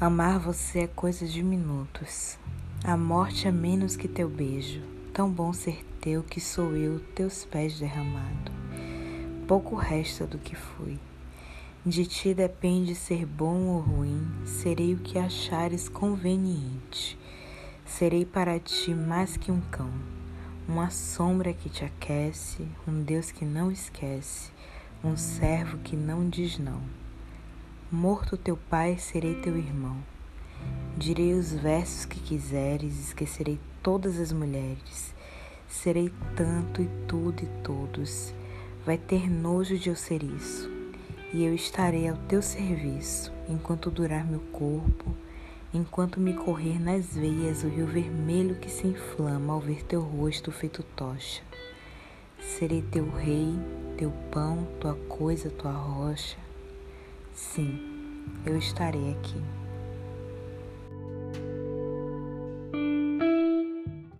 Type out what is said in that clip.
Amar você é coisa de minutos. A morte é menos que teu beijo. Tão bom ser teu que sou eu, teus pés derramado. Pouco resta do que fui. De ti depende ser bom ou ruim, serei o que achares conveniente. Serei para ti mais que um cão, uma sombra que te aquece, um Deus que não esquece, um servo que não diz não. Morto teu pai, serei teu irmão. Direi os versos que quiseres, esquecerei todas as mulheres. Serei tanto e tudo e todos. Vai ter nojo de eu ser isso. E eu estarei ao teu serviço, enquanto durar meu corpo, enquanto me correr nas veias o rio vermelho que se inflama ao ver teu rosto feito tocha. Serei teu rei, teu pão, tua coisa, tua rocha Sim, eu estarei aqui.